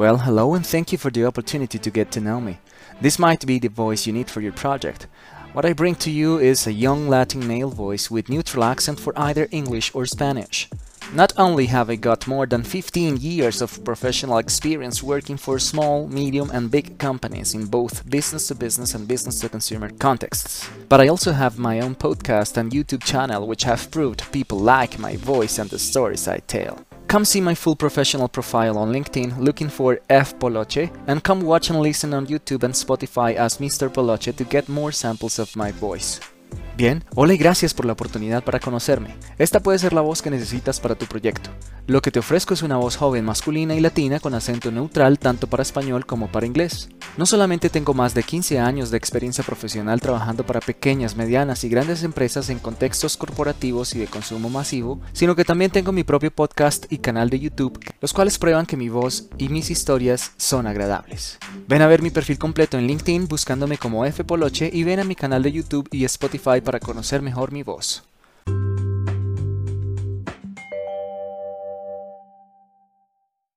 Well, hello and thank you for the opportunity to get to know me. This might be the voice you need for your project. What I bring to you is a young Latin male voice with neutral accent for either English or Spanish. Not only have I got more than 15 years of professional experience working for small, medium and big companies in both business to business and business to consumer contexts, but I also have my own podcast and YouTube channel which have proved people like my voice and the stories I tell. Come see my full professional profile on LinkedIn looking for F Poloche and come watch and listen on YouTube and Spotify as Mr. Poloche to get more samples of my voice. Bien, hola y gracias por la oportunidad para conocerme. Esta puede ser la voz que necesitas para tu proyecto. Lo que te ofrezco es una voz joven masculina y latina con acento neutral tanto para español como para inglés. No solamente tengo más de 15 años de experiencia profesional trabajando para pequeñas, medianas y grandes empresas en contextos corporativos y de consumo masivo, sino que también tengo mi propio podcast y canal de YouTube, los cuales prueban que mi voz y mis historias son agradables. Ven a ver mi perfil completo en LinkedIn buscándome como F Poloche y ven a mi canal de YouTube y Spotify para conocer mejor mi voz.